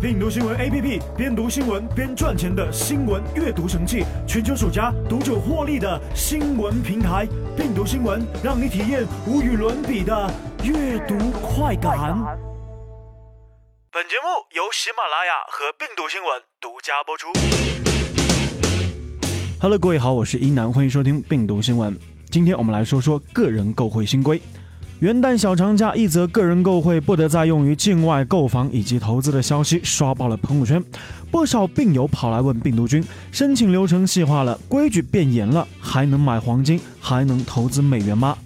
病毒新闻 APP，边读新闻边赚钱的新闻阅读神器，全球首家读者获利的新闻平台。病毒新闻让你体验无与伦比的阅读快感。本节目由喜马拉雅和病毒新闻独家播出。Hello，各位好，我是一楠，欢迎收听病毒新闻。今天我们来说说个人购汇新规。元旦小长假，一则个人购汇不得再用于境外购房以及投资的消息刷爆了朋友圈。不少病友跑来问病毒君，申请流程细化了，规矩变严了，还能买黄金，还能投资美元吗？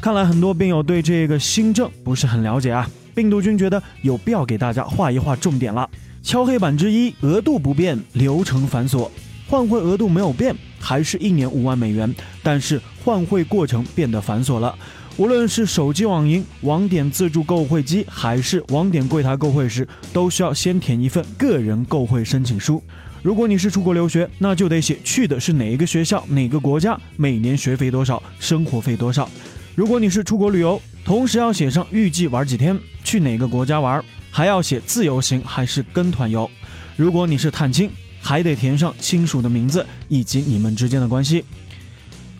看来很多病友对这个新政不是很了解啊。病毒君觉得有必要给大家画一画重点了。敲黑板之一，额度不变，流程繁琐，换汇额度没有变，还是一年五万美元，但是换汇过程变得繁琐了。无论是手机网银、网点自助购汇机，还是网点柜台购汇时，都需要先填一份个人购汇申请书。如果你是出国留学，那就得写去的是哪一个学校、哪个国家，每年学费多少，生活费多少。如果你是出国旅游，同时要写上预计玩几天，去哪个国家玩，还要写自由行还是跟团游。如果你是探亲，还得填上亲属的名字以及你们之间的关系。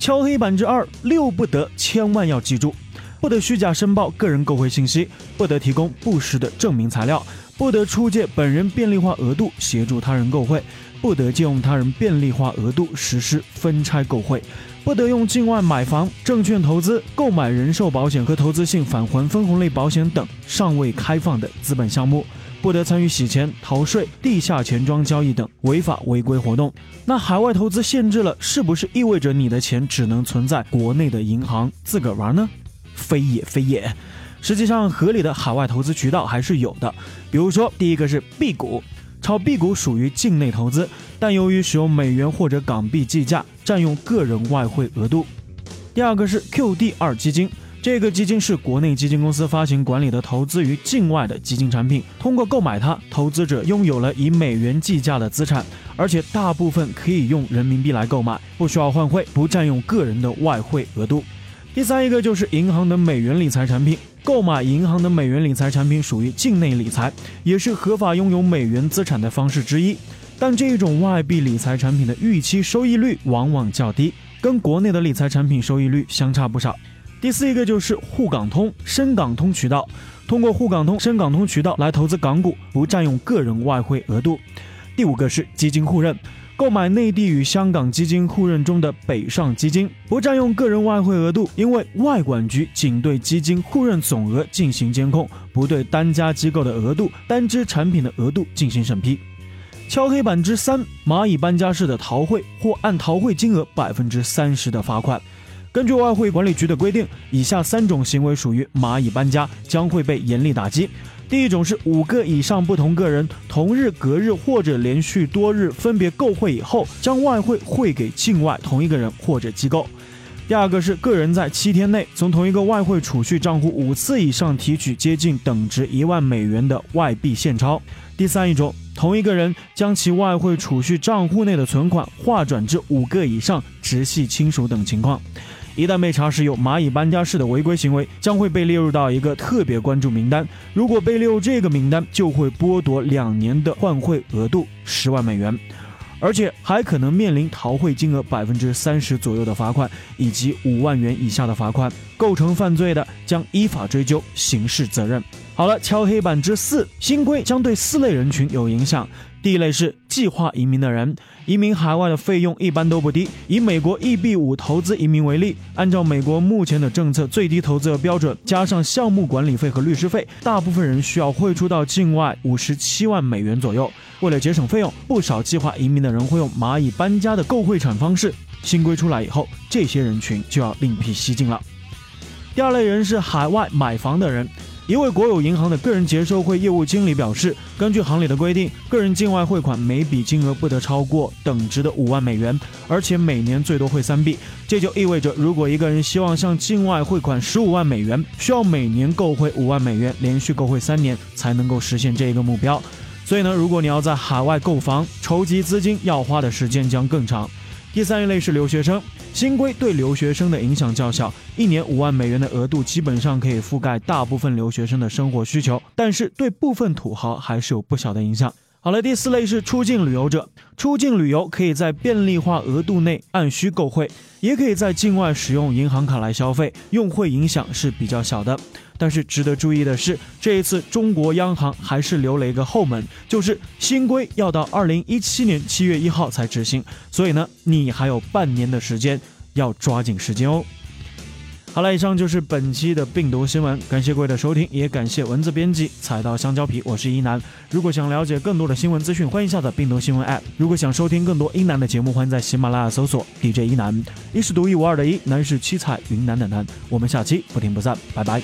敲黑板之二六不得，千万要记住：不得虚假申报个人购汇信息，不得提供不实的证明材料，不得出借本人便利化额度协助他人购汇，不得借用他人便利化额度实施分拆购汇，不得用境外买房、证券投资、购买人寿保险和投资性返还分红类保险等尚未开放的资本项目。不得参与洗钱、逃税、地下钱庄交易等违法违规活动。那海外投资限制了，是不是意味着你的钱只能存在国内的银行自个儿玩呢？非也非也，实际上合理的海外投资渠道还是有的。比如说，第一个是 B 股，炒 B 股属于境内投资，但由于使用美元或者港币计价，占用个人外汇额度。第二个是 QD 二基金。这个基金是国内基金公司发行管理的投资于境外的基金产品，通过购买它，投资者拥有了以美元计价的资产，而且大部分可以用人民币来购买，不需要换汇，不占用个人的外汇额度。第三一个就是银行的美元理财产品，购买银行的美元理财产品属于境内理财，也是合法拥有美元资产的方式之一，但这种外币理财产品的预期收益率往往较低，跟国内的理财产品收益率相差不少。第四一个就是沪港通、深港通渠道，通过沪港通、深港通渠道来投资港股，不占用个人外汇额度。第五个是基金互认，购买内地与香港基金互认中的北上基金，不占用个人外汇额度，因为外管局仅对基金互认总额进行监控，不对单家机构的额度、单只产品的额度进行审批。敲黑板之三：蚂蚁搬家式的逃汇或按逃汇金额百分之三十的罚款。根据外汇管理局的规定，以下三种行为属于蚂蚁搬家，将会被严厉打击。第一种是五个以上不同个人同日、隔日或者连续多日分别购汇以后，将外汇汇给境外同一个人或者机构。第二个是个人在七天内从同一个外汇储蓄账户五次以上提取接近等值一万美元的外币现钞。第三一种，同一个人将其外汇储蓄账户内的存款划转至五个以上直系亲属等情况。一旦被查实有蚂蚁搬家式的违规行为，将会被列入到一个特别关注名单。如果被列入这个名单，就会剥夺两年的换汇额度十万美元，而且还可能面临逃汇金额百分之三十左右的罚款，以及五万元以下的罚款。构成犯罪的，将依法追究刑事责任。好了，敲黑板之四，新规将对四类人群有影响。第一类是计划移民的人，移民海外的费用一般都不低。以美国 EB 五投资移民为例，按照美国目前的政策，最低投资额标准加上项目管理费和律师费，大部分人需要汇出到境外五十七万美元左右。为了节省费用，不少计划移民的人会用蚂蚁搬家的购汇产方式。新规出来以后，这些人群就要另辟蹊径了。第二类人是海外买房的人。一位国有银行的个人结售汇业务经理表示，根据行里的规定，个人境外汇款每笔金额不得超过等值的五万美元，而且每年最多汇三笔。这就意味着，如果一个人希望向境外汇款十五万美元，需要每年购汇五万美元，连续购汇三年才能够实现这一个目标。所以呢，如果你要在海外购房，筹集资金要花的时间将更长。第三一类是留学生，新规对留学生的影响较小，一年五万美元的额度基本上可以覆盖大部分留学生的生活需求，但是对部分土豪还是有不小的影响。好了，第四类是出境旅游者。出境旅游可以在便利化额度内按需购汇，也可以在境外使用银行卡来消费，用汇影响是比较小的。但是值得注意的是，这一次中国央行还是留了一个后门，就是新规要到二零一七年七月一号才执行，所以呢，你还有半年的时间，要抓紧时间哦。好了，以上就是本期的病毒新闻，感谢各位的收听，也感谢文字编辑踩到香蕉皮，我是一南。如果想了解更多的新闻资讯，欢迎下载病毒新闻 App。如果想收听更多一南的节目，欢迎在喜马拉雅搜索 DJ 一南，一是独一无二的一，南是七彩云南的南。我们下期不听不散，拜拜。